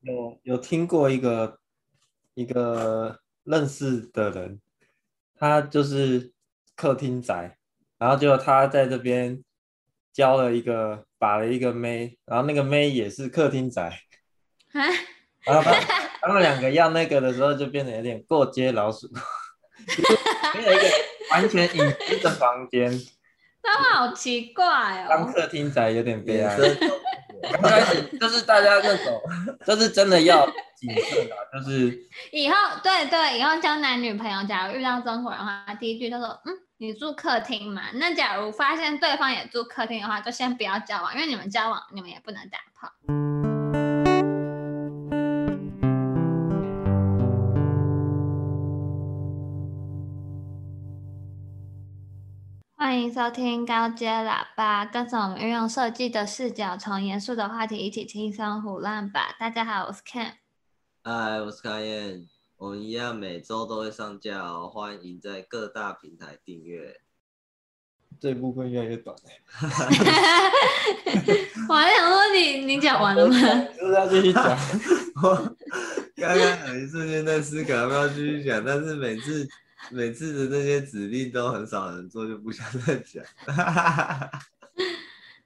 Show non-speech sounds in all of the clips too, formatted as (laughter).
有有听过一个一个认识的人，他就是客厅宅，然后就他在这边交了一个把了一个妹，然后那个妹也是客厅仔，(laughs) 然后他他们两个要那个的时候就变得有点过街老鼠，没有一个完全隐私的房间，(laughs) 他们好奇怪哦，当客厅宅有点悲哀。刚开始就是大家那种，就是真的要谨慎啊，就是以后对对，以后交男女朋友，假如遇到中国人的话，第一句就说，嗯，你住客厅嘛？那假如发现对方也住客厅的话，就先不要交往，因为你们交往，你们也不能打炮。欢迎收听高阶喇叭，跟着我们运用设计的视角，从严肃的话题一起轻松胡乱吧。大家好，我是 Ken。嗨，我是卡燕。我们一样每周都会上架哦，欢迎在各大平台订阅。这部分越来越短 (laughs) 我还想说你，你你讲完了吗？(laughs) 要继续讲？(laughs) 我刚刚有一瞬间在思考要不要继续讲，但是每次。每次的那些指令都很少人做，就不想再讲。(laughs)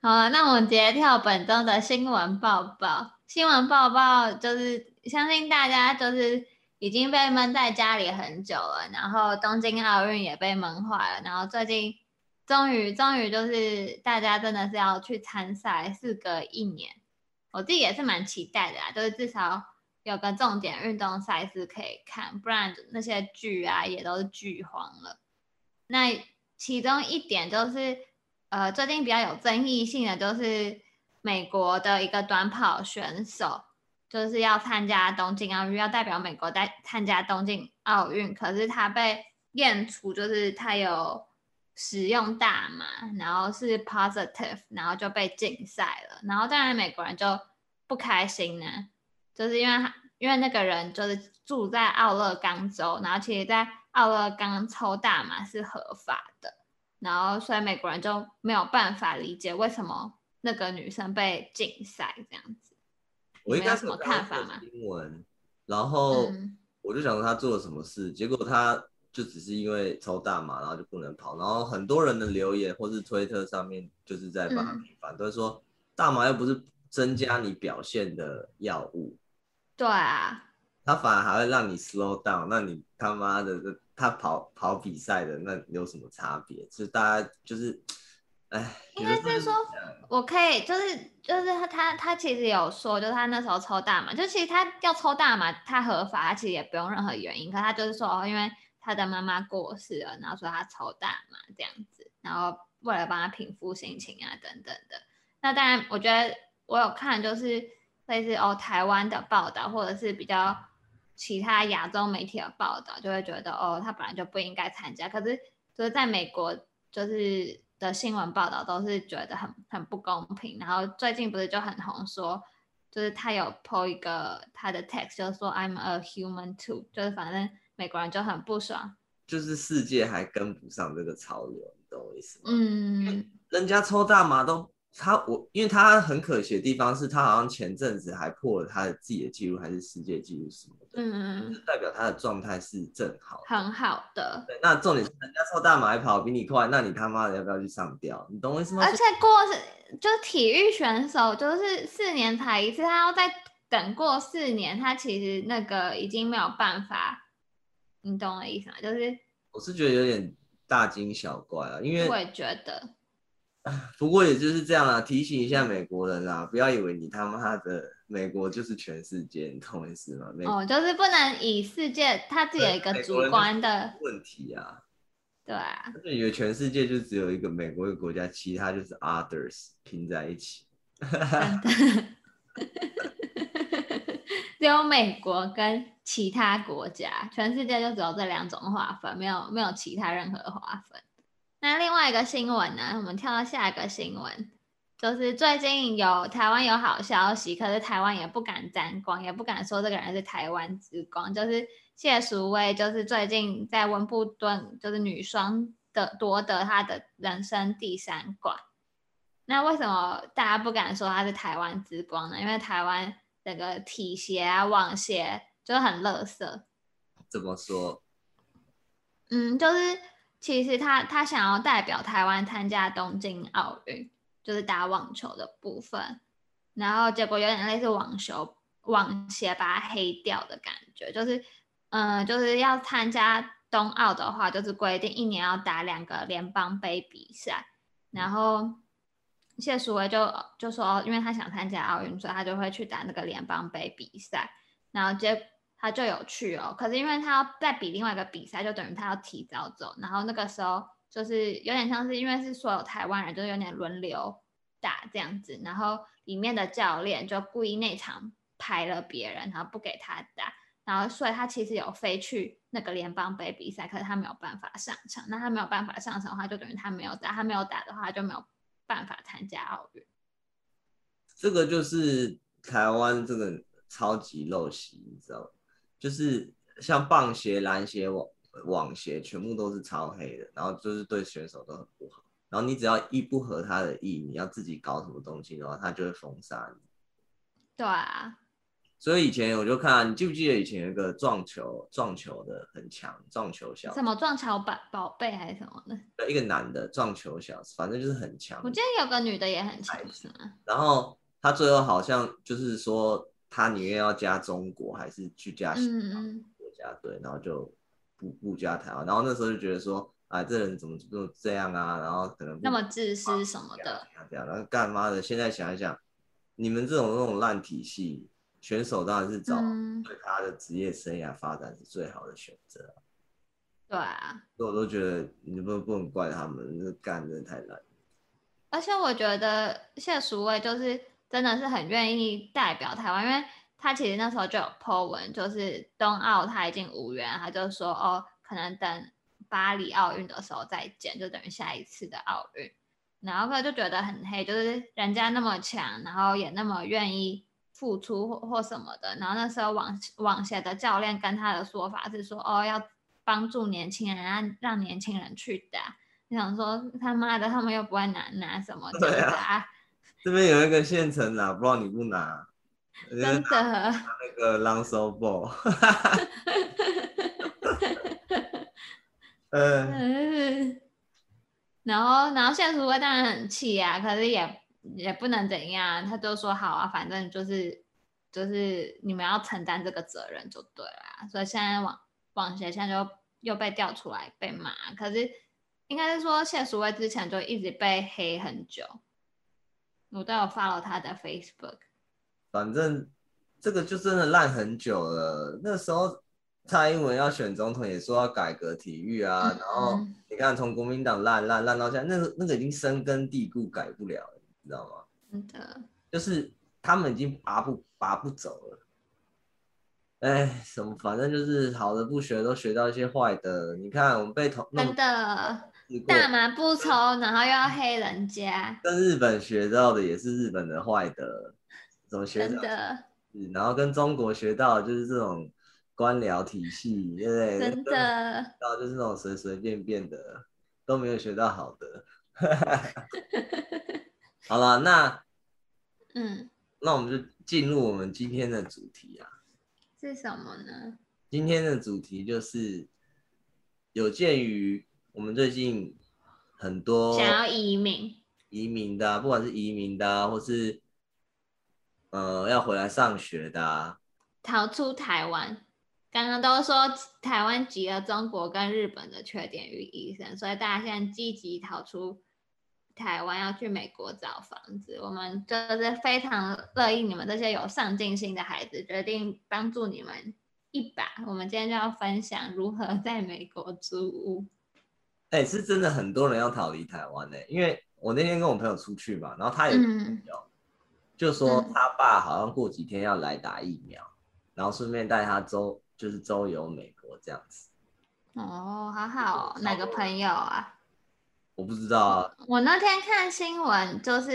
好了，那我们直接跳本周的新闻报报。新闻报报就是相信大家就是已经被闷在家里很久了，然后东京奥运也被闷坏了，然后最近终于终于就是大家真的是要去参赛，事隔一年，我自己也是蛮期待的啊，就是至少。有个重点运动赛事可以看，不然那些剧啊也都是剧荒了。那其中一点就是，呃，最近比较有争议性的，就是美国的一个短跑选手，就是要参加东京奥运，要代表美国在参加东京奥运，可是他被验出就是他有使用大麻，然后是 positive，然后就被禁赛了。然后当然美国人就不开心呢。就是因为他，因为那个人就是住在奥勒冈州，然后其实，在奥勒冈抽大麻是合法的，然后所以美国人就没有办法理解为什么那个女生被禁赛这样子。我应该什么看法吗？新闻，然后我就想说他做了什么事，嗯、结果他就只是因为抽大麻，然后就不能跑，然后很多人的留言或是推特上面就是在把反，都是说大麻又不是增加你表现的药物。对啊，他反而还会让你 slow down，那你他妈的，他跑跑比赛的那有什么差别？就是大家就是，哎，应该是说，我可以就是就是他他他其实有说，就是他那时候抽大麻，就其实他要抽大麻，他合法，他其实也不用任何原因，可他就是说，哦，因为他的妈妈过世了，然后说他抽大麻这样子，然后为了帮他平复心情啊等等的。那当然，我觉得我有看就是。类似哦，台湾的报道或者是比较其他亚洲媒体的报道，就会觉得哦，他本来就不应该参加。可是就是在美国，就是的新闻报道都是觉得很很不公平。然后最近不是就很红说，就是他有 po 一个他的 text，就是说 I'm a human too，就是反正美国人就很不爽，就是世界还跟不上这个潮流，你懂我意思吗？嗯，人家抽大麻都。他我，因为他很可惜的地方是他好像前阵子还破了他的自己的记录，还是世界纪录什么的，嗯，就代表他的状态是正好，很好的。对，那重点是人家抽大马还跑比你快，那你他妈的要不要去上吊？你懂我意思吗？而且过是就是体育选手，就是四年才一次，他要再等过四年，他其实那个已经没有办法，你懂我的意思吗？就是我是觉得有点大惊小怪啊，因为我也觉得。(laughs) 不过也就是这样啊，提醒一下美国人啊，不要以为你他妈的美国就是全世界，你懂我意思吗？哦，就是不能以世界他自己的一个主观的问题啊。对啊，就以为全世界就只有一个美国一个国家，其他就是 others 拼在一起。(laughs) 只有美国跟其他国家，全世界就只有这两种划分，没有没有其他任何划分。那另外一个新闻呢？我们跳到下一个新闻，就是最近有台湾有好消息，可是台湾也不敢沾光，也不敢说这个人是台湾之光。就是谢淑薇，就是最近在温布顿，就是女双的夺得她的人生第三冠。那为什么大家不敢说她是台湾之光呢？因为台湾整个体协啊、网协就很垃圾。怎么说？嗯，就是其实他他想要代表台湾参加东京奥运，就是打网球的部分，然后结果有点类似网球网协把它黑掉的感觉，就是嗯，就是要参加冬奥的话，就是规定一年要打两个联邦杯比赛，然后谢淑薇就就说，因为他想参加奥运，所以他就会去打那个联邦杯比赛，然后结。他就有去哦，可是因为他要再比另外一个比赛，就等于他要提早走。然后那个时候就是有点像是，因为是所有台湾人，就是有点轮流打这样子。然后里面的教练就故意那场排了别人，然后不给他打。然后所以他其实有飞去那个联邦杯比赛，可是他没有办法上场。那他没有办法上场的话，就等于他没有打。他没有打的话，就没有办法参加奥运。这个就是台湾这个超级陋习，你知道吗？就是像棒鞋、篮鞋、网网鞋，全部都是超黑的，然后就是对选手都很不好。然后你只要一不合他的意，你要自己搞什么东西的话，他就会封杀你。对啊。所以以前我就看，你记不记得以前有一个撞球撞球的很强，撞球小什么撞球宝宝贝还是什么的？对，一个男的撞球小子，反正就是很强。我记得有个女的也很强，是吗？然后他最后好像就是说。他宁愿要加中国，还是去加西方国家队，然后就不不加台湾。然后那时候就觉得说，哎，这人怎么就这样啊？然后可能那么自私什么的，这样，然后干嘛的？现在想一想，你们这种那种烂体系，选手当然是找对他的职业生涯发展是最好的选择。对啊，所以我都觉得你不不能怪他们，这干的太烂。而且我觉得谢淑薇就是。真的是很愿意代表台湾，因为他其实那时候就有 po 文，就是冬奥他已经无缘，他就说哦，可能等巴黎奥运的时候再见，就等于下一次的奥运。然后他就觉得很黑，就是人家那么强，然后也那么愿意付出或或什么的。然后那时候网网协的教练跟他的说法是说哦，要帮助年轻人，让让年轻人去打。你想说他妈的，他们又不会拿拿什么奖啊？这边有一个县城拿，不知道你不拿？真的？那个 Lancel Ball。嗯。(laughs) 然后，然后谢淑薇当然很气啊，可是也也不能怎样，他就说好啊，反正就是就是你们要承担这个责任就对了。所以现在网网协现在就又被调出来被骂，可是应该是说谢淑薇之前就一直被黑很久。我都有 follow 他的 Facebook，反正这个就真的烂很久了。那时候蔡英文要选总统，也说要改革体育啊。嗯、然后你看，从国民党烂烂烂到现在，那个那个已经深根蒂固，改不了了，你知道吗？真的，就是他们已经拔不拔不走了。哎，什么反正就是好的不学，都学到一些坏的。你看我们被同真的。大麻不抽，然后又要黑人家。跟日本学到的也是日本的坏的，怎么学的？然后跟中国学到的就是这种官僚体系，对不对？真的。然后就是那种随随便便的，都没有学到好的。(laughs) 好了，那 (laughs) 嗯，那我们就进入我们今天的主题啊。是什么呢？今天的主题就是有鉴于。我们最近很多想要移民，移民的，不管是移民的，或是呃要回来上学的，逃出台湾。刚刚都说台湾集了中国跟日本的缺点于一身，所以大家现在积极逃出台湾，要去美国找房子。我们就是非常乐意你们这些有上进心的孩子，决定帮助你们一把。我们今天就要分享如何在美国租屋。哎、欸，是真的很多人要逃离台湾呢、欸，因为我那天跟我朋友出去嘛，然后他也有、嗯、就说他爸好像过几天要来打疫苗，嗯、然后顺便带他周就是周游美国这样子。哦，好好，哪个朋友啊？我不知道啊。我那天看新闻，就是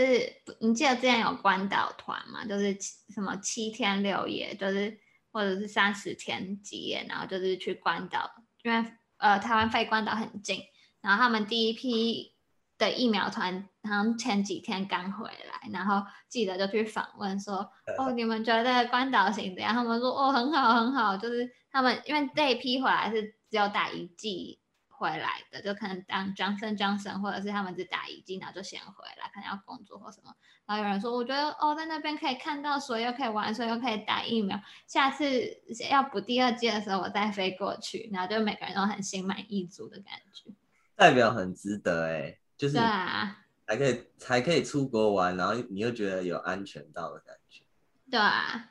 你记得之前有关岛团嘛，就是什么七天六夜，就是或者是三十天几夜，然后就是去关岛，因为呃台湾飞关岛很近。然后他们第一批的疫苗团好像前几天刚回来，然后记者就去访问说，哦，你们觉得关岛行怎样？他们说，哦，很好很好，就是他们因为这一批回来是只有打一剂。回来的就可能当 Johnson Johnson，或者是他们只打一剂，然后就先回来，可能要工作或什么。然后有人说，我觉得哦，在那边可以看到水，又可以玩水，又可以打疫苗。下次要补第二剂的时候，我再飞过去。然后就每个人都很心满意足的感觉，代表很值得哎、欸，就是对啊，还可以还可以出国玩，然后你又觉得有安全到的感觉，对啊，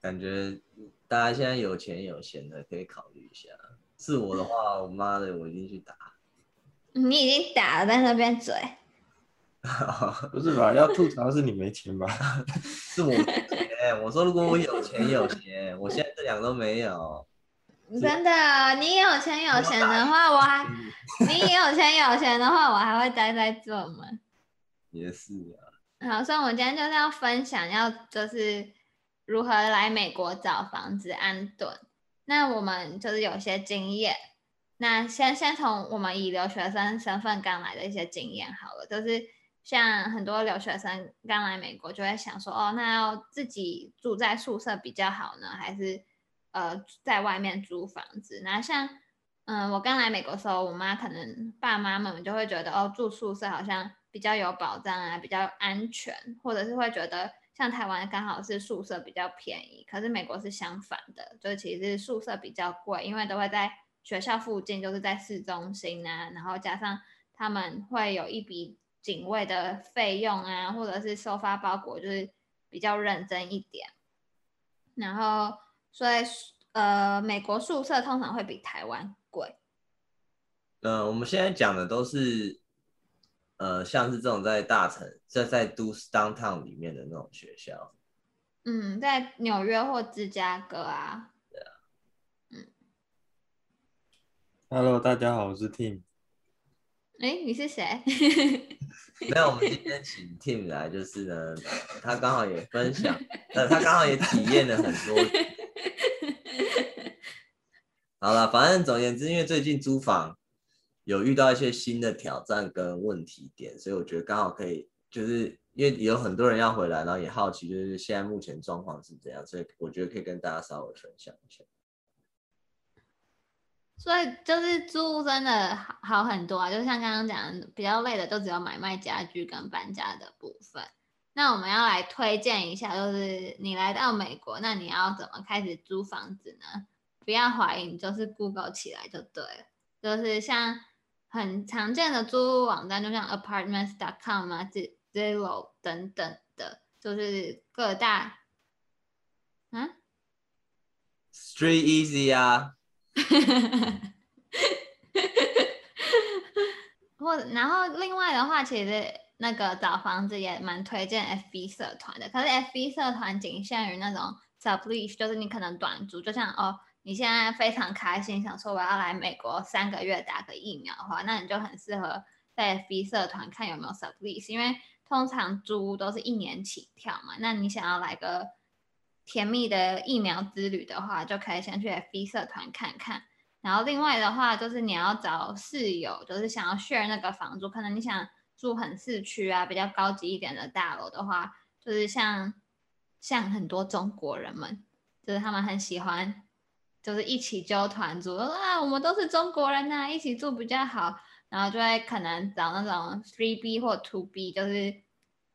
感觉大家现在有钱有闲的可以考虑一下。是我的话，我妈的，我一定去打。(laughs) 你已经打了，在那边嘴。(laughs) 不是吧？要吐槽是你没钱吧？(laughs) 是我没钱。我说如果我有钱有闲，我现在这两个都没有。真的，你有钱有闲的话，(laughs) 我还你有钱有闲的话，我还会待在这吗？也是啊。好，所以我们今天就是要分享，要就是如何来美国找房子安顿。那我们就是有些经验，那先先从我们以留学生身份刚来的一些经验好了，就是像很多留学生刚来美国就会想说，哦，那要自己住在宿舍比较好呢，还是呃在外面租房子？那像嗯、我刚来美国的时候，我妈可能爸妈们就会觉得，哦，住宿舍好像比较有保障啊，比较安全，或者是会觉得。像台湾刚好是宿舍比较便宜，可是美国是相反的，就其实宿舍比较贵，因为都会在学校附近，就是在市中心啊，然后加上他们会有一笔警卫的费用啊，或者是收发包裹就是比较认真一点，然后所以呃，美国宿舍通常会比台湾贵。呃，我们现在讲的都是。呃，像是这种在大城，在在都市 downtown 里面的那种学校，嗯，在纽约或芝加哥啊。对啊。嗯。Hello，大家好，我是 Tim。哎，你是谁？(laughs) 没有，我们今天请 Tim 来，就是呢，他刚好也分享，呃，他刚好也体验了很多。好了，反正总而言之，因为最近租房。有遇到一些新的挑战跟问题点，所以我觉得刚好可以，就是因为有很多人要回来，然后也好奇，就是现在目前状况是怎样，所以我觉得可以跟大家稍微分享一下。所以就是租真的好好很多啊，就像刚刚讲，比较累的就只有买卖家具跟搬家的部分。那我们要来推荐一下，就是你来到美国，那你要怎么开始租房子呢？不要怀疑，你就是 Google 起来就对了，就是像。很常见的租屋网站，就像 Apartments.com 啊、Zillo 等等的，就是各大，嗯，Street Easy 啊，(laughs) 或然后另外的话，其实那个找房子也蛮推荐 FB 社团的，可是 FB 社团仅限于那种 Sublease，就是你可能短租，就像哦。你现在非常开心，想说我要来美国三个月打个疫苗的话，那你就很适合在 FB 社团看有没有 sublease，因为通常租都是一年起跳嘛。那你想要来个甜蜜的疫苗之旅的话，就可以先去 FB 社团看看。然后另外的话，就是你要找室友，就是想要 share 那个房租，可能你想住很市区啊，比较高级一点的大楼的话，就是像像很多中国人们，就是他们很喜欢。就是一起揪团住啊，我们都是中国人呐、一起住比较好。然后就会可能找那种 three B 或 two B，就是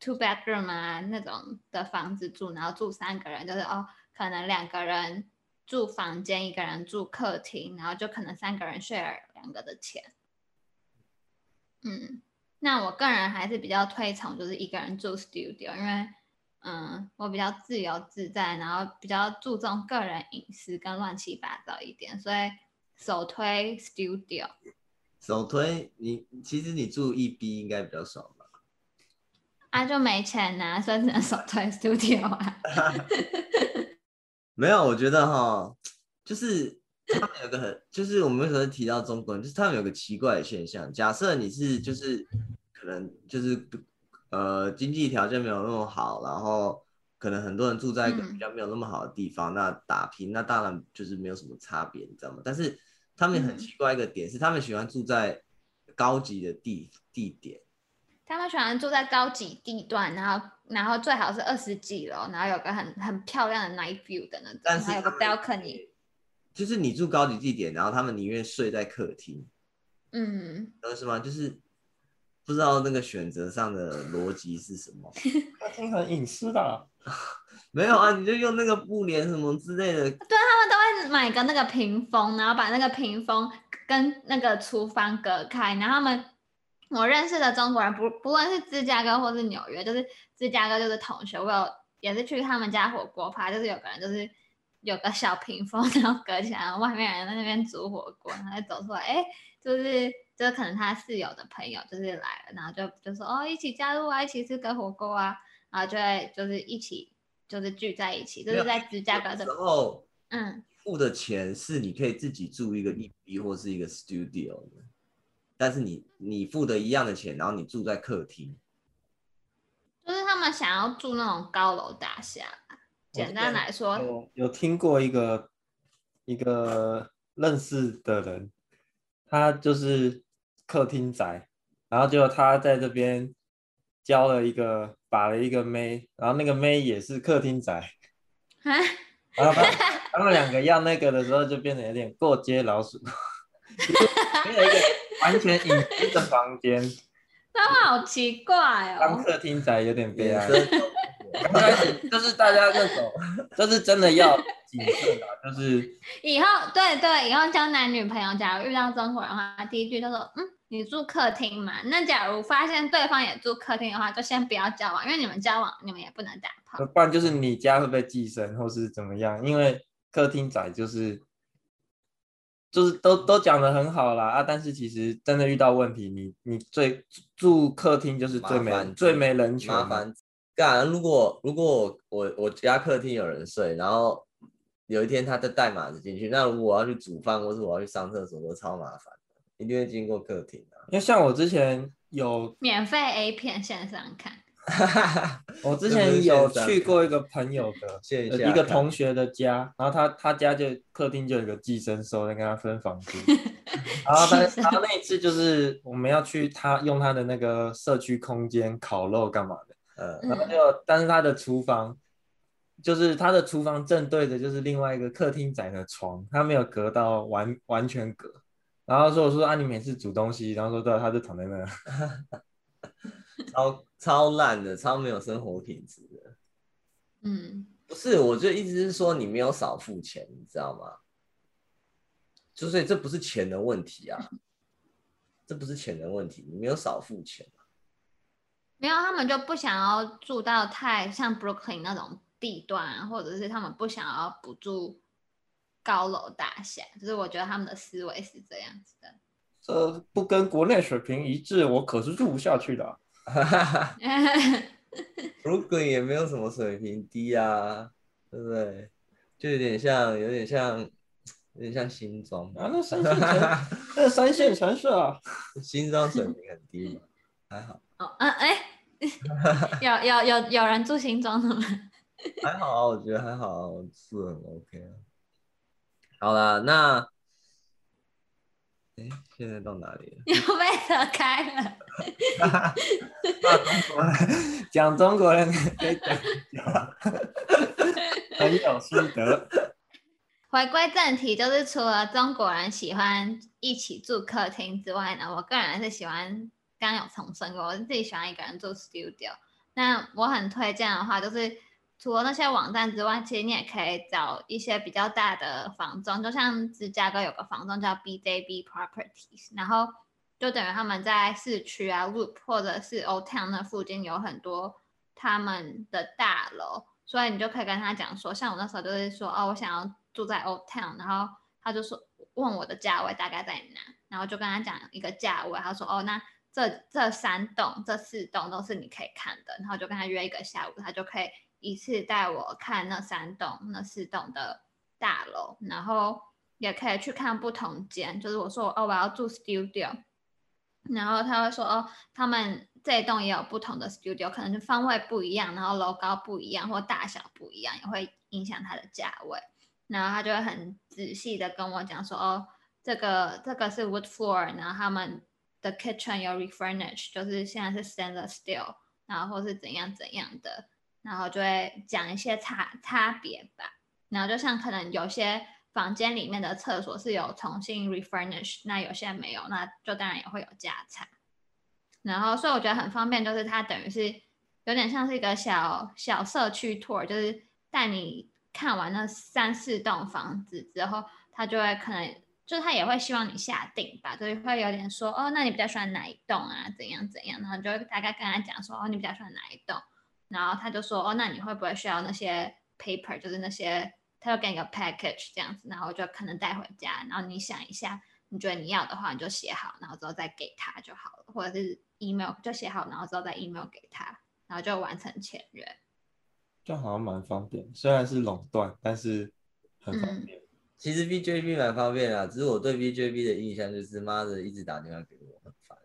two bedroom 啊那种的房子住，然后住三个人，就是哦，可能两个人住房间，一个人住客厅，然后就可能三个人 share 两个的钱。嗯，那我个人还是比较推崇就是一个人住 studio，因为。嗯，我比较自由自在，然后比较注重个人隐私跟乱七八糟一点，所以首推 studio。首推你，其实你住一 B 应该比较爽吧？啊，就没钱呐、啊，所以只能手推 studio 啊。(laughs) 没有，我觉得哈，就是他们有个很，就是我们为什么提到中国人，就是他们有个奇怪的现象。假设你是，就是可能就是。呃，经济条件没有那么好，然后可能很多人住在一个比较没有那么好的地方，嗯、那打拼那当然就是没有什么差别，你知道吗？但是他们很奇怪一个点是，他们喜欢住在高级的地地点，他们喜欢住在高级地段，然后然后最好是二十几楼，然后有个很很漂亮的 night view 的那种，但是还有个 balcony。就是你住高级地点，然后他们宁愿睡在客厅。嗯，有什么？就是不知道那个选择上的逻辑是什么。(laughs) 客厅很隐私的。(laughs) 没有啊，你就用那个布帘什么之类的。对，他们都会买个那个屏风，然后把那个屏风跟那个厨房隔开。然后他们，我认识的中国人不不论是芝加哥或是纽约，就是芝加哥就是同学，我有也是去他们家火锅趴，就是有个人就是有个小屏风，(laughs) 然后隔起来，然后外面人在那边煮火锅，然后走出来，哎，就是就是可能他室友的朋友就是来了，然后就就说哦，一起加入啊，一起吃个火锅啊，然后就会就是一起。就是聚在一起，就是在芝加哥的时候，嗯，付的钱是你可以自己住一个一 B 或是一个 studio 的，但是你你付的一样的钱，然后你住在客厅，就是他们想要住那种高楼大厦。简单来说，有有听过一个一个认识的人，他就是客厅宅，然后就他在这边。交了一个，把了一个妹，然后那个妹也是客厅宅，啊，(laughs) 然后他 (laughs) 他们两个要那个的时候，就变得有点过街老鼠，没有一个完全隐私的房间，(laughs) 他们好奇怪哦。当客厅仔有点悲哀，就是大家那种，(laughs) 就是真的要谨慎啊，就是以后对对，以后交男女朋友，假如遇到中国人的话，第一句就说嗯。你住客厅嘛？那假如发现对方也住客厅的话，就先不要交往，因为你们交往，你们也不能打炮。不然就是你家会被寄生，或是怎么样？因为客厅仔就是就是都都讲的很好啦啊，但是其实真的遇到问题，你你最住客厅就是最没最没人权。麻烦干！如果如果我我我家客厅有人睡，然后有一天他再带马子进去，那如果我要去煮饭，或是我要去上厕所，都超麻烦。一定会经过客厅啊，因为像我之前有免费 A 片线上看，(laughs) 我之前有去过一个朋友的 (laughs) 一个同学的家，然后他他家就客厅就有一个寄生兽在跟他分房间，(laughs) 然后他然后那一次就是我们要去他用他的那个社区空间烤肉干嘛的，嗯，然后就但是他的厨房就是他的厨房正对着就是另外一个客厅仔的床，他没有隔到完完全隔。然后说我说啊，你每次煮东西，然后说对，他就躺在那，超超烂的，超没有生活品质的。嗯，不是，我就意思是说你没有少付钱，你知道吗？就所以这不是钱的问题啊，这不是钱的问题，你没有少付钱啊。没有，他们就不想要住到太像 Brooklyn 那种地段，或者是他们不想要不住。高楼大厦，就是我觉得他们的思维是这样子的。这不跟国内水平一致，我可是住不下去的啊。(laughs) 如果也没有什么水平低啊，对不对？就有点像，有点像，有点像新庄啊。那三线城，(laughs) 那三线城市啊，新庄水平很低嘛，还好。哦，嗯，哎，有有有有人住新庄的吗？(laughs) 还好啊，我觉得还好啊，我住很 OK 啊。好了，那，哎，现在到哪里了？又被扯开了。(laughs) 讲中国人可以讲，很有心得。回归正题，就是除了中国人喜欢一起住客厅之外呢，我个人是喜欢，刚有重申过，我是自己喜欢一个人住 studio。那我很推荐的话，就是。除了那些网站之外，其实你也可以找一些比较大的房仲，就像芝加哥有个房仲叫 BJB Properties，然后就等于他们在市区啊，Loop 或者是 Old Town 那附近有很多他们的大楼，所以你就可以跟他讲说，像我那时候就是说，哦，我想要住在 Old Town，然后他就说问我的价位大概在哪，然后就跟他讲一个价位，他说，哦，那这这三栋、这四栋都是你可以看的，然后就跟他约一个下午，他就可以。一次带我看那三栋、那四栋的大楼，然后也可以去看不同间。就是我说哦，我要住 studio，然后他会说哦，他们这一栋也有不同的 studio，可能是方位不一样，然后楼高不一样，或大小不一样，也会影响它的价位。然后他就会很仔细的跟我讲说哦，这个这个是 wood floor，然后他们的 kitchen 有 refurnish，就是现在是 stainless steel，然后或是怎样怎样的，然后就会讲一些差差别吧。然后就像可能有些房间里面的厕所是有重新 refurnish，那有些没有，那就当然也会有价差。然后所以我觉得很方便，就是它等于是有点像是一个小小社区 tour，就是带你看完那三四栋房子之后，他就会可能。就是他也会希望你下定吧，就是会有点说哦，那你比较喜欢哪一栋啊？怎样怎样？然后就会大概跟他讲说哦，你比较喜欢哪一栋？然后他就说哦，那你会不会需要那些 paper？就是那些，他就给你个 package 这样子，然后就可能带回家。然后你想一下，你觉得你要的话，你就写好，然后之后再给他就好了，或者是 email 就写好，然后之后再 email 给他，然后就完成签约。这样好像蛮方便，虽然是垄断，但是很方便。嗯其实 BJB 蛮方便啊，只是我对 BJB 的印象就是妈的一直打电话给我，很烦。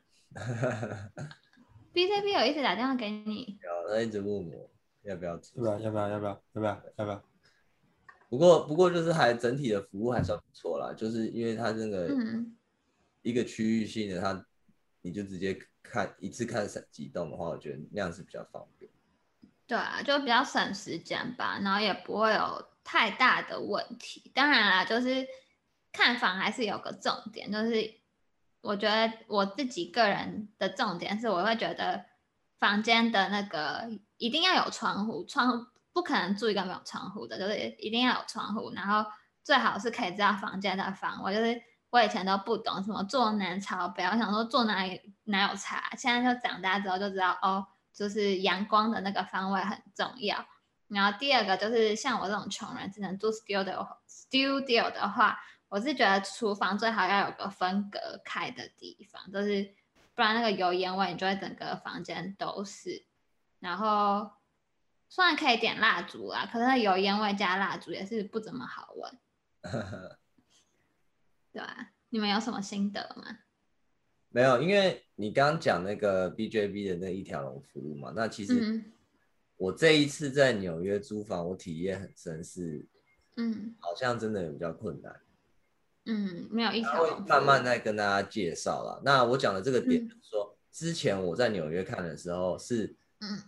BJB 有一直打电话给你？有，他一直问我要不要吃，要不要？要不要？要不要？要不要？不过不过就是还整体的服务还算不错啦，就是因为它这个一个区域性的，它你就直接看一次看几栋的话，我觉得那样是比较方便。对啊，就比较省时间吧，然后也不会有。太大的问题，当然啦，就是看房还是有个重点，就是我觉得我自己个人的重点是，我会觉得房间的那个一定要有窗户，窗不可能住一个没有窗户的，就是一定要有窗户，然后最好是可以知道房间的方位。就是我以前都不懂什么坐南朝北，我想说坐哪里哪有差，现在就长大之后就知道哦，就是阳光的那个方位很重要。然后第二个就是像我这种穷人，只能住 studio studio 的话，我是觉得厨房最好要有个分隔开的地方，就是不然那个油烟味，你就会整个房间都是。然后虽然可以点蜡烛啦，可是那油烟味加蜡烛也是不怎么好闻。(laughs) 对啊，你们有什么心得吗？没有，因为你刚刚讲那个 BJB 的那一条龙服务嘛，那其实、嗯。我这一次在纽约租房，我体验很深，是，嗯，好像真的比较困难，嗯，没有一条，会慢慢再跟大家介绍了。那我讲的这个点就是说，嗯，之前我在纽约看的时候是，嗯，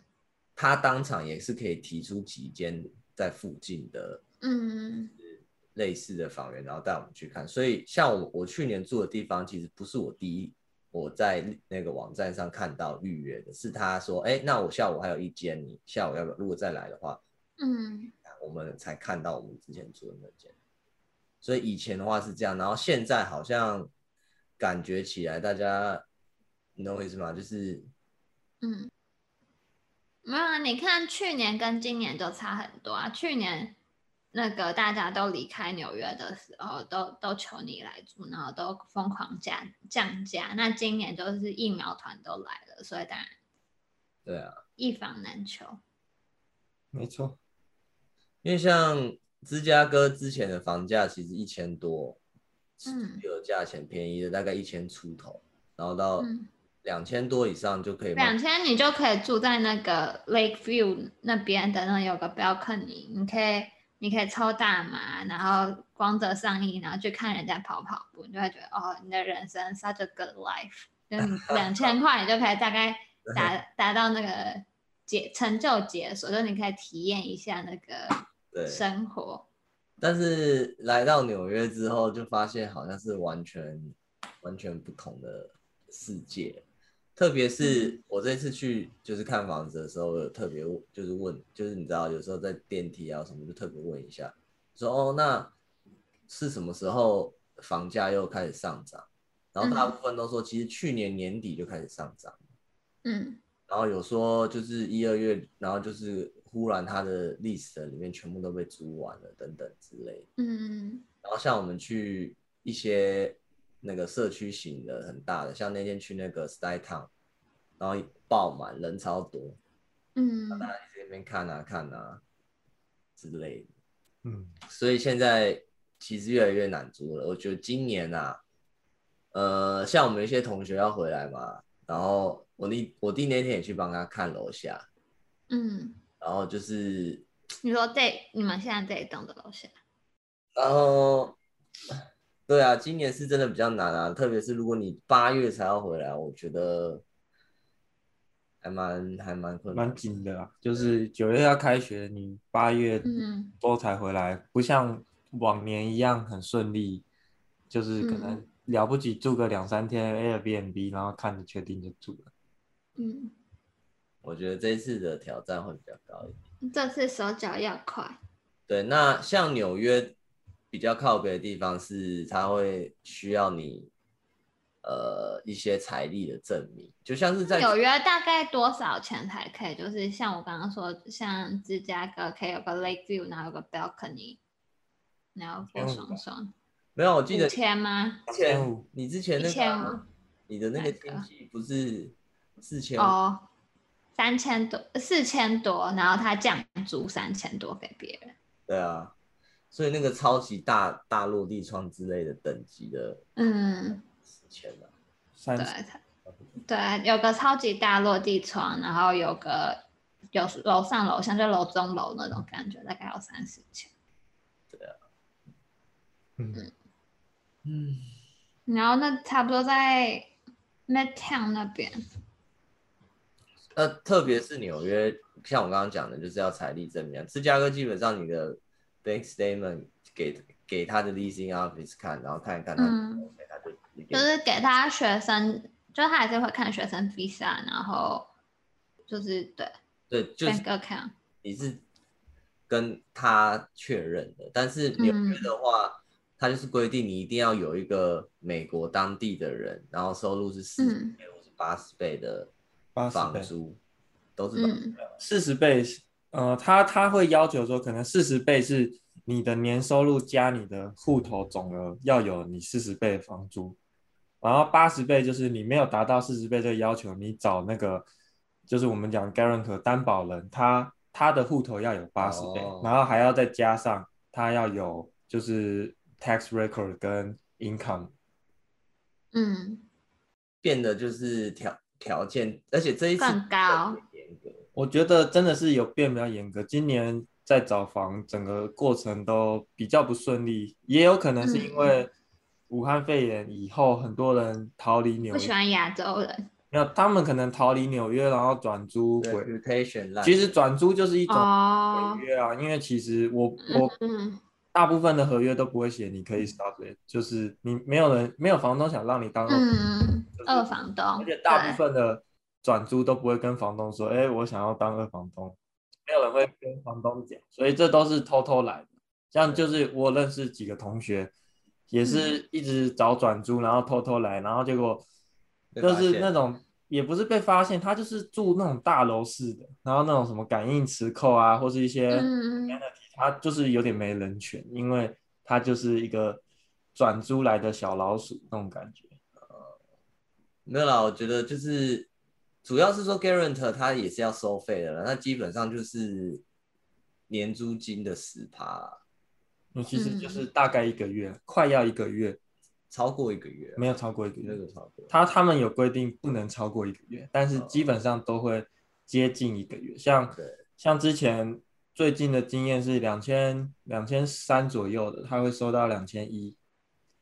他当场也是可以提出几间在附近的，嗯，类似的房源，然后带我们去看。所以像我我去年住的地方，其实不是我第一。我在那个网站上看到预约的是他说，哎，那我下午还有一间，你下午要不要？如果再来的话，嗯，我们才看到我们之前住的那间。所以以前的话是这样，然后现在好像感觉起来，大家你懂我意思吗？就是，嗯，没有啊，你看去年跟今年就差很多啊，去年。那个大家都离开纽约的时候，都都求你来住，然后都疯狂降降价。那今年就是疫苗团都来了，所以当然，对啊，一房难求。没错，因为像芝加哥之前的房价其实一千多，嗯，有价钱便宜的大概一千出头，然后到两千多以上就可以。两千你就可以住在那个 Lakeview 那边的那有个 balcony，你可以。你可以抽大麻，然后光着上衣，然后去看人家跑跑步，你就会觉得哦，你的人生 such a good life，就是 (laughs) 两千块你就可以大概 (laughs) 达达到那个解成就解锁，就你可以体验一下那个生活。但是来到纽约之后，就发现好像是完全完全不同的世界。特别是我这次去就是看房子的时候，有特别就是问，就是你知道有时候在电梯啊什么就特别问一下，说哦，那是什么时候房价又开始上涨？然后大部分都说其实去年年底就开始上涨，嗯，然后有说就是一二月，然后就是忽然它的 list 里面全部都被租完了等等之类的，嗯，然后像我们去一些。那个社区型的很大的，像那天去那个 Style Town，然后爆满，人超多，嗯，大家在那边看啊看啊之类的，嗯，所以现在其实越来越难租了。我觉得今年啊，呃，像我们一些同学要回来嘛，然后我弟我弟那天也去帮他看楼下，嗯，然后就是你说这你们现在这一栋的楼下，然后。对啊，今年是真的比较难啊，特别是如果你八月才要回来，我觉得还蛮还蛮困难，蛮紧的啊。就是九月要开学，你八月多才回来，嗯、不像往年一样很顺利，就是可能了不起住个两三天 Airbnb，然后看着确定就住了。嗯，我觉得这次的挑战会比较高一点，这次手脚要快。对，那像纽约。比较靠北的地方是，它会需要你，呃，一些财力的证明，就像是在纽约大概多少钱才可以？就是像我刚刚说，像芝加哥可以有个 Lake View，然后有个 Balcony，然后过双双。没有，我记得五千吗？一千五。你之前那个，一千五。你的那个经济不是四千哦，三千多，四千多，然后他降租三千多给别人。对啊。所以那个超级大大落地窗之类的等级的，嗯，四千了，对，对，有个超级大落地窗，然后有个有楼上楼下就楼中楼那种感觉，大概要三四千。对啊，嗯嗯，然后那差不多在 Midtown 那边，那特别是纽约，像我刚刚讲的，就是要财力证明。芝加哥基本上你的。Bank statement 给给他的 leasing office 看，然后看一看他，嗯，他就就是给他学生，就他还是会看学生 visa，然后就是对对，就是 bank account，你是跟他确认的，但是纽约的话，他、嗯、就是规定你一定要有一个美国当地的人，然后收入是四十倍或是八十倍的房租，都是四十倍。呃，他他会要求说，可能四十倍是你的年收入加你的户头总额要有你四十倍的房租，然后八十倍就是你没有达到四十倍这个要求，你找那个就是我们讲 guarantor 担保人，他他的户头要有八十倍，哦，然后还要再加上他要有就是 tax record 跟 income，嗯，变得就是条条件，而且这一次更高。我觉得真的是有变比较严格。今年在找房，整个过程都比较不顺利，也有可能是因为武汉肺炎以后，很多人逃离纽约。不喜欢亚洲人。没有，他们可能逃离纽约，然后转租回。其实转租就是一种违约啊，因为其实我我大部分的合约都不会写你可以 sublet，就是你没有人没有房东想让你当二房东，而且大部分的。转租都不会跟房东说，哎、欸，我想要当二房东，没有人会跟房东讲，所以这都是偷偷来的。像就是我认识几个同学，也是一直找转租，然后偷偷来，然后结果就是那种也不是被发现，他就是住那种大楼式的，然后那种什么感应磁扣啊，或是一些，他就是有点没人权，因为他就是一个转租来的小老鼠那种感觉。呃，没有啦，我觉得就是。主要是说，guarantor 他也是要收费的了，那基本上就是年租金的十趴，那，其实就是大概一个月，嗯、快要一个月，超过一个月，没有超过一个月，那个超过，他他们有规定不能超过一个月，但是基本上都会接近一个月，像像之前最近的经验是两千两千三左右的，他会收到两千一，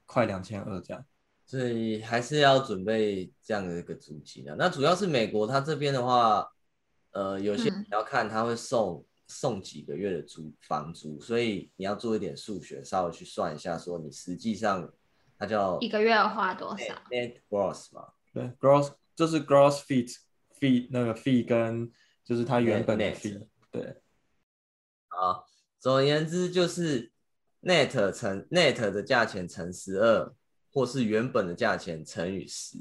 快两千二这样。所以还是要准备这样的一个租金啊。那主要是美国，他这边的话，呃，有些你要看他会送、嗯、送几个月的租房租，所以你要做一点数学，稍微去算一下，说你实际上他叫一个月要花多少？Net gross 嘛？对，gross 就是 gross fee fee 那个 fee 跟就是他原本的 fee。对。好，总而言之就是 net 乘 net 的价钱乘十二。或是原本的价钱乘以十，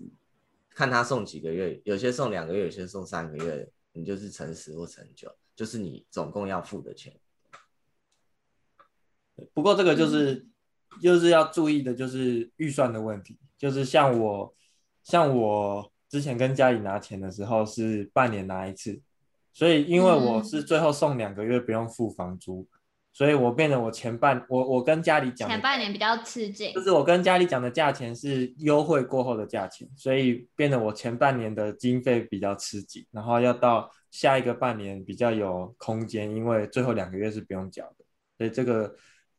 看他送几个月，有些送两个月，有些送三个月，你就是乘十或乘九，就是你总共要付的钱。不过这个就是，嗯、就是要注意的，就是预算的问题。就是像我，像我之前跟家里拿钱的时候是半年拿一次，所以因为我是最后送两个月不用付房租。嗯所以我变得我前半我我跟家里讲前半年比较吃紧，就是我跟家里讲的价钱是优惠过后的价钱，所以变得我前半年的经费比较吃紧，然后要到下一个半年比较有空间，因为最后两个月是不用缴的，所以这个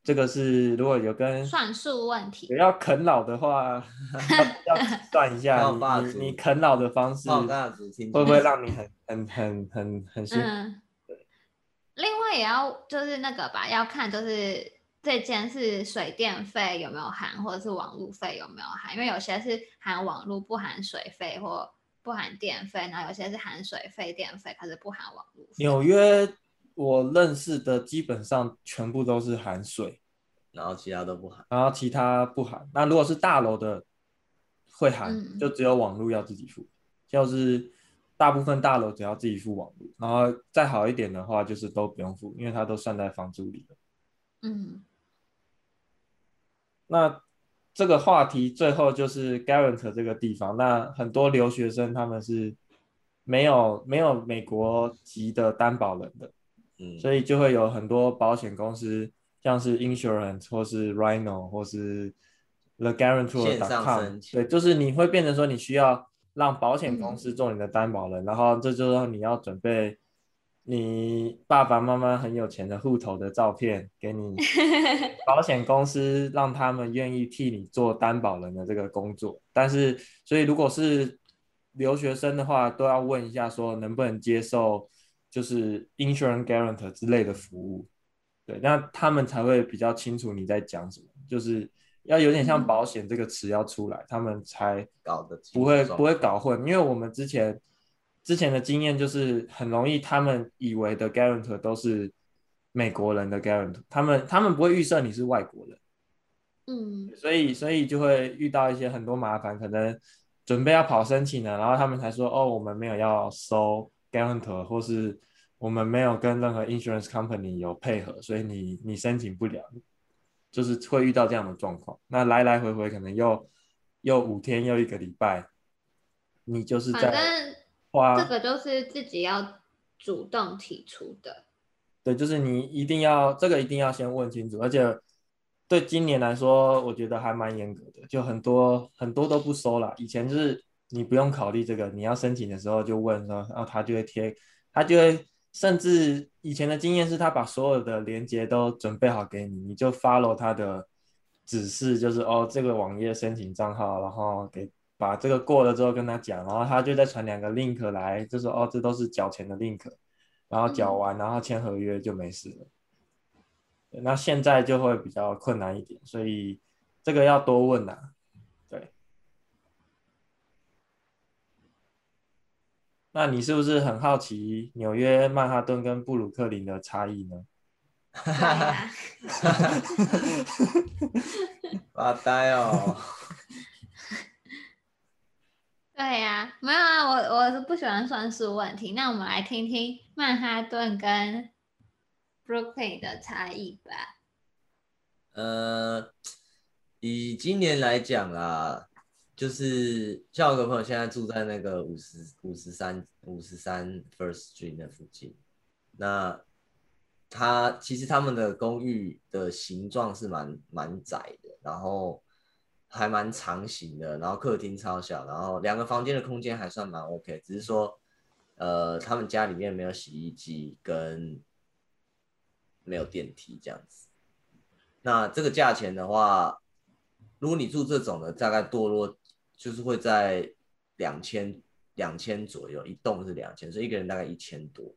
这个是如果有跟算术问题，要啃老的话，(laughs) 要算一下 (laughs) 你你，啃老的方式会不会让你很很很很很辛苦？嗯、另外也要就是那个吧，要看就是这间是水电费有没有含，或者是网路费有没有含，因为有些是含网路不含水费，或不含电费，然后有些是含水费电费，可是不含网路。纽约。我认识的基本上全部都是含水，然后其他都不含，然后其他不含。那如果是大楼的会含，嗯、就只有网络要自己付。就是大部分大楼只要自己付网络，然后再好一点的话就是都不用付，因为它都算在房租里了。嗯，那这个话题最后就是 guarantor 这个地方，那很多留学生他们是没有没有美国籍的担保人的。嗯，所以就会有很多保险公司，像是 Insurance 或是 Rhino 或是 The Guarantor.com，对，就是你会变成说你需要让保险公司做你的担保人，嗯、然后这就是你要准备你爸爸妈妈很有钱的户头的照片给你 (laughs) 保险公司，让他们愿意替你做担保人的这个工作。但是，所以如果是留学生的话，都要问一下说能不能接受。就是 insurance guarantor 之类的服务，对，那他们才会比较清楚你在讲什么，就是要有点像保险这个词要出来，嗯、他们才搞得不会不会搞混。因为我们之前之前的经验就是很容易，他们以为的 guarantor 都是美国人的 guarantor，他们他们不会预设你是外国人，嗯，所以所以就会遇到一些很多麻烦，可能准备要跑申请了，然后他们才说哦，我们没有要收。Guarantor 或是我们没有跟任何 insurance company 有配合，所以你你申请不了，就是会遇到这样的状况。那来来回回可能又又五天又一个礼拜，你就是在花这个就是自己要主动提出的。对，就是你一定要这个一定要先问清楚，而且对今年来说，我觉得还蛮严格的，就很多很多都不收了。以前就是。你不用考虑这个，你要申请的时候就问说，然后他就会贴，他就会，甚至以前的经验是他把所有的连接都准备好给你，你就 follow 他的指示，就是哦这个网页申请账号，然后给把这个过了之后跟他讲，然后他就再传两个 link 来，就说哦这都是缴钱的 link，然后缴完然后签合约就没事了。那现在就会比较困难一点，所以这个要多问呐、啊。那你是不是很好奇纽约曼哈顿跟布鲁克林的差异呢？(laughs) 发呆哦。(laughs) 对呀、啊，没有啊，我我是不喜欢算数问题。那我们来听听曼哈顿跟 Brooklyn 的差异吧。呃，以今年来讲啊。就是像我有个朋友现在住在那个五十五十三五十三 First Street 那附近，那他其实他们的公寓的形状是蛮蛮窄的，然后还蛮长形的，然后客厅超小，然后两个房间的空间还算蛮 OK，只是说呃他们家里面没有洗衣机跟没有电梯这样子，那这个价钱的话，如果你住这种的，大概堕落。就是会在两千两千左右，一栋是两千，所以一个人大概一千多。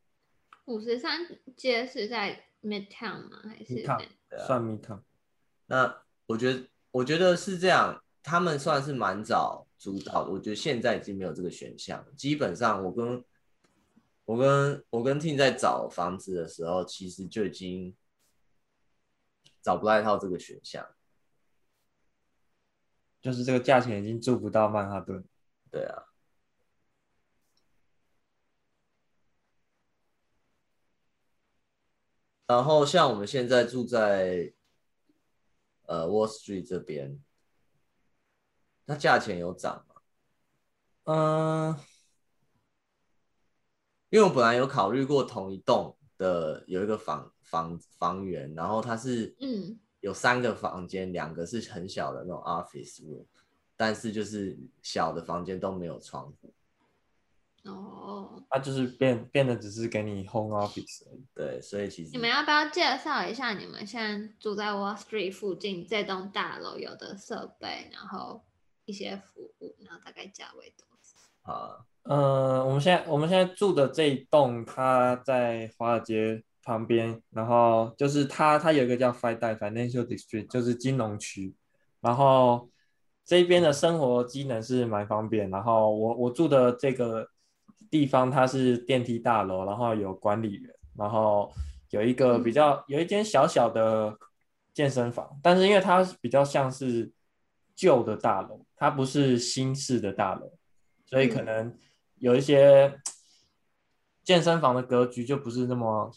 五十三街是在 Midtown 吗？还是 Midtown？算 Midtown。那我觉得，我觉得是这样，他们算是蛮早主导的。我觉得现在已经没有这个选项。基本上，我跟我跟我跟 Tim 在找房子的时候，其实就已经找不到一套这个选项。就是这个价钱已经住不到曼哈顿，对啊。然后像我们现在住在呃 Wall Street 这边，它价钱有涨吗？嗯，因为我本来有考虑过同一栋的有一个房房房源，然后它是嗯。有三个房间，两个是很小的那种 office room，但是就是小的房间都没有窗户。哦，它就是变变得只是给你 home office 而已。对，所以其实你们要不要介绍一下你们现在住在 Wall Street 附近这栋大楼有的设备，然后一些服务，然后大概价位多少？好，嗯，我们现在我们现在住的这一栋，它在华尔街旁边，然后就是它它有一个叫 Financial District，就是金融区，然后这边的生活机能是蛮方便，然后我我住的这个。地方它是电梯大楼，然后有管理员，然后有一个比较有一间小小的健身房，但是因为它比较像是旧的大楼，它不是新式的大楼，所以可能有一些健身房的格局就不是那么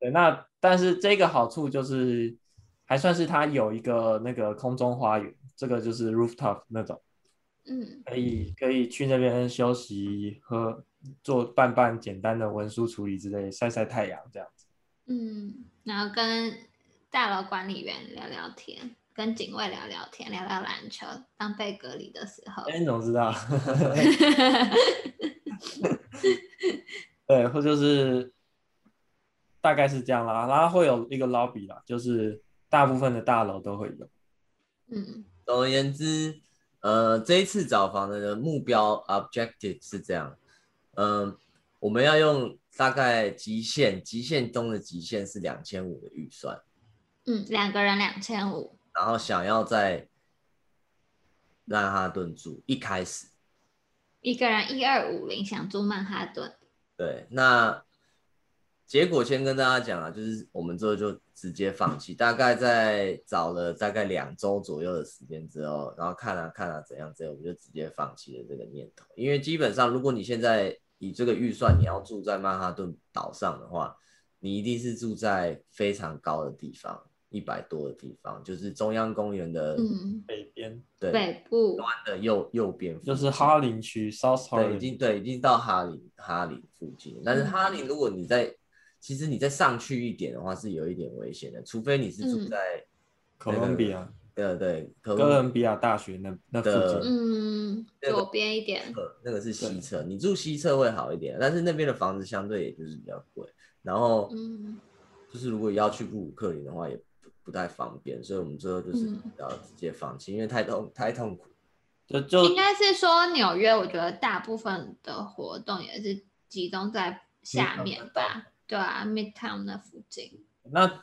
对。那但是这个好处就是还算是它有一个那个空中花园，这个就是 rooftop 那种，嗯，可以可以去那边休息喝。做办办简单的文书处理之类，晒晒太阳这样子。嗯，然后跟大楼管理员聊聊天，跟警卫聊聊天，聊聊篮球。当被隔离的时候，哎，你怎么知道？(laughs) 对，或就是大概是这样啦。然后会有一个 lobby 啦，就是大部分的大楼都会有。嗯，总而言之，呃，这一次找房的目标 objective 是这样。嗯，我们要用大概极限，极限中的极限是两千五的预算。嗯，两个人两千五。然后想要在曼哈顿住，一开始一个人一二五零，想住曼哈顿。对，那结果先跟大家讲啊，就是我们之后就直接放弃。大概在找了大概两周左右的时间之后，然后看啊看啊怎样怎样，我们就直接放弃了这个念头。因为基本上，如果你现在以这个预算，你要住在曼哈顿岛上的话，你一定是住在非常高的地方，一百多的地方，就是中央公园的北边，嗯、对，北部端的右右边，就是哈林区，South 哈林，对，已经对，已经到哈林哈林附近。但是哈林，如果你在，嗯、其实你再上去一点的话，是有一点危险的，除非你是住在哥伦比亚。对对，哥伦比亚大学那那附近，嗯，左边一点，那个是西侧，你住西侧会好一点，但是那边的房子相对也就是比较贵，然后，嗯，就是如果要去布鲁克林的话，也不不太方便，所以我们最后就是要直接放弃，因为太痛太痛苦。就就应该是说纽约，我觉得大部分的活动也是集中在下面吧，对啊，Midtown 那附近。那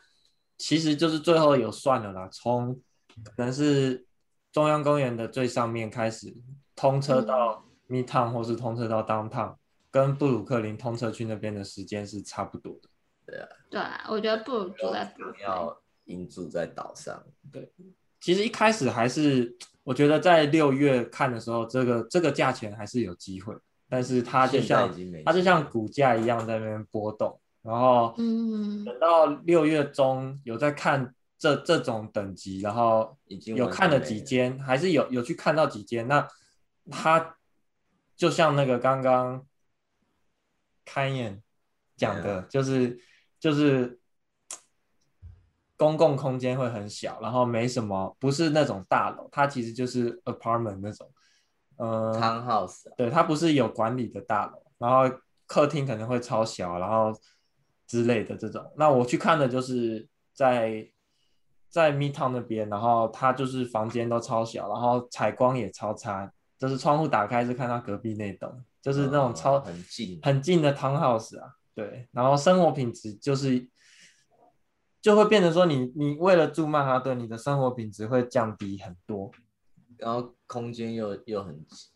其实就是最后有算了啦，从。可能是中央公园的最上面开始通车到 Midtown 或是通车到 Downtown，跟布鲁克林通车去那边的时间是差不多的。对啊，对啊，我觉得不如住在布鲁克林，要应住在岛上。对，其实一开始还是我觉得在六月看的时候，这个这个价钱还是有机会，但是它就像它就像股价一样在那边波动，然后嗯，等到六月中有在看。这这种等级，然后已经有看了几间，还是有有去看到几间。那他就像那个刚刚开眼讲的，就是就是公共空间会很小，然后没什么，不是那种大楼，它其实就是 apartment 那种，嗯，townhouse，对，它不是有管理的大楼，然后客厅可能会超小，然后之类的这种。那我去看的就是在。在 Midtown 那边，然后它就是房间都超小，然后采光也超差，就是窗户打开是看到隔壁那栋，就是那种超、哦、很近很近的 townhouse 啊，对，然后生活品质就是就会变成说你你为了住曼哈顿，你的生活品质会降低很多，然后空间又又很挤，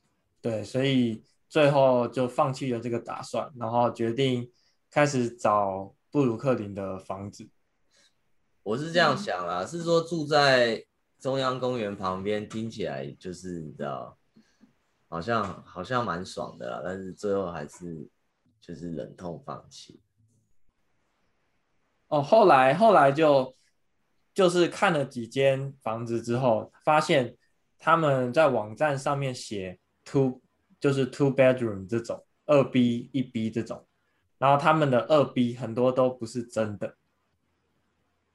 对，所以最后就放弃了这个打算，然后决定开始找布鲁克林的房子。我是这样想啦，是说住在中央公园旁边，听起来就是你知道，好像好像蛮爽的啦，但是最后还是就是忍痛放弃。哦，后来后来就就是看了几间房子之后，发现他们在网站上面写 two 就是 two bedroom 这种二 B 一 B 这种，然后他们的二 B 很多都不是真的。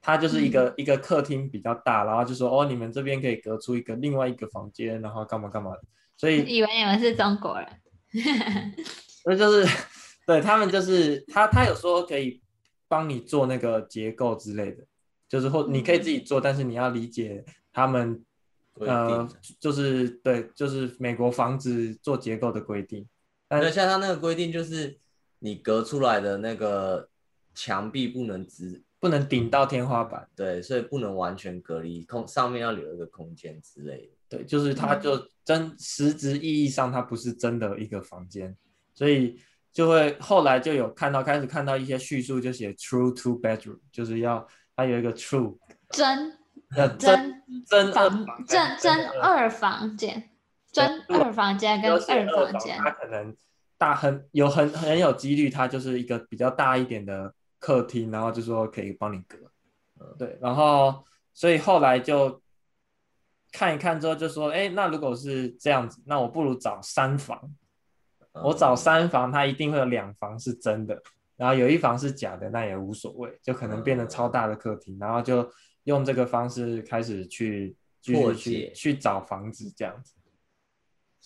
他就是一个、嗯、一个客厅比较大，然后就说哦，你们这边可以隔出一个另外一个房间，然后干嘛干嘛的，所以以为你们是中国人，(laughs) 所以就是对他们就是他他有说可以帮你做那个结构之类的，就是或你可以自己做，但是你要理解他们呃就是对就是美国房子做结构的规定。但是像他那个规定就是你隔出来的那个墙壁不能直。不能顶到天花板，对，所以不能完全隔离空，上面要留一个空间之类的。对，就是它就真实质意义上它不是真的一个房间，所以就会后来就有看到开始看到一些叙述，就写 true two bedroom，就是要它有一个 true 真真真真房真真二房间，真二房间跟二房间，它可能大很有很很有几率，它就是一个比较大一点的。客厅，然后就说可以帮你隔，嗯，对，然后所以后来就看一看之后就说，哎，那如果是这样子，那我不如找三房，我找三房，它一定会有两房是真的，然后有一房是假的，那也无所谓，就可能变得超大的客厅，然后就用这个方式开始去破解，去找房子这样子。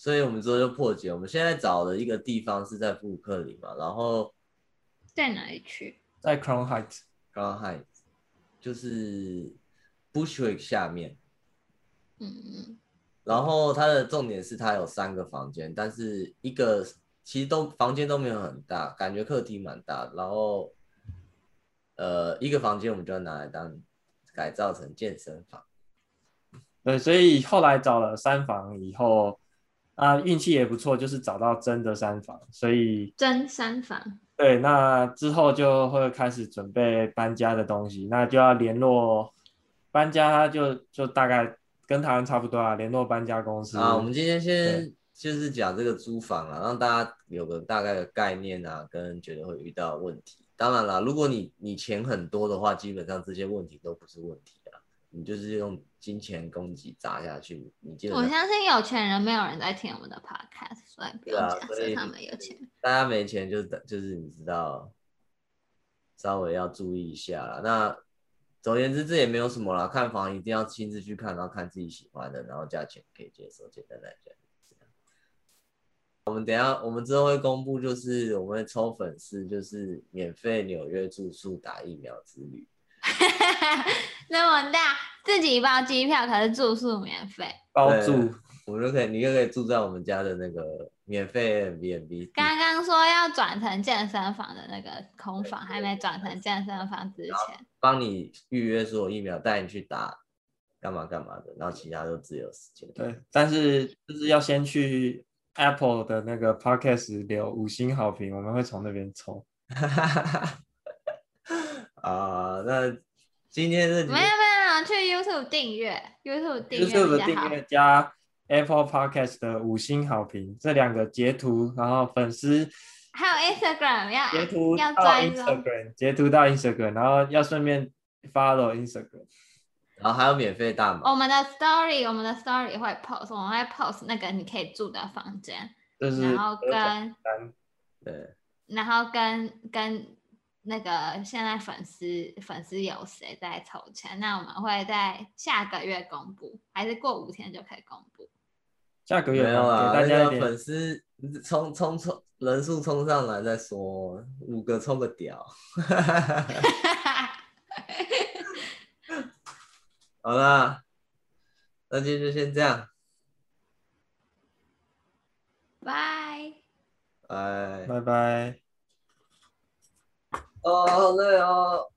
所以我们之后就破解，我们现在找的一个地方是在布鲁克林嘛，然后在哪里去？在 Crown Heights，Crown Heights 就是 Bushwick 下面。嗯嗯。然后它的重点是它有三个房间，但是一个其实都房间都没有很大，感觉客厅蛮大。然后，呃，一个房间我们就要拿来当改造成健身房。对，所以后来找了三房以后，啊，运气也不错，就是找到真的三房，所以真三房。对，那之后就会开始准备搬家的东西，那就要联络搬家就，就就大概跟台湾差不多啊，联络搬家公司啊。我们今天先就是讲这个租房啊，让大家有个大概的概念啊，跟觉得会遇到问题。当然啦，如果你你钱很多的话，基本上这些问题都不是问题啊，你就是用。金钱供给砸下去，你记得？我相信有钱人没有人在听我们的 podcast，所以不用假设他们有钱。大家没钱就就是你知道，稍微要注意一下啦。那总而言之，这也没有什么啦。看房一定要亲自去看，然后看自己喜欢的，然后价钱可以接受，简单来讲。我们等下，我们之后会公布，就是我们会抽粉丝，就是免费纽约住宿、打疫苗之旅。(laughs) 那么大，自己包机票，可是住宿免费，包住，我们就可以，你就可以住在我们家的那个免费 Airbnb。刚刚说要转成健身房的那个空房，还没转成健身房之前，帮你预约所有疫苗，带你去打，干嘛干嘛的，然后其他都自由时间。对，但是就是要先去 Apple 的那个 Podcast 留五星好评，我们会从那边抽。(laughs) 啊，那今天是没有没有去 YouTube 订阅 YouTube 订阅 YouTube 订阅加 Apple Podcast 的五星好评，这两个截图，然后粉丝还有 Instagram 要截图要到 Instagram 截图到 Instagram，然后要顺便 follow Instagram，然后还有免费大码。我们的 Story 我们的 Story 会 post，我们会 post 那个你可以住的房间，就是然后跟对，然后跟跟。那个现在粉丝粉丝有谁在抽签？那我们会在下个月公布，还是过五天就可以公布？下个月没有啊，大家粉丝冲冲冲人数冲上来再说，五个冲个屌。(laughs) 好啦，那今天就先这样，拜拜拜拜。哦，好累哦。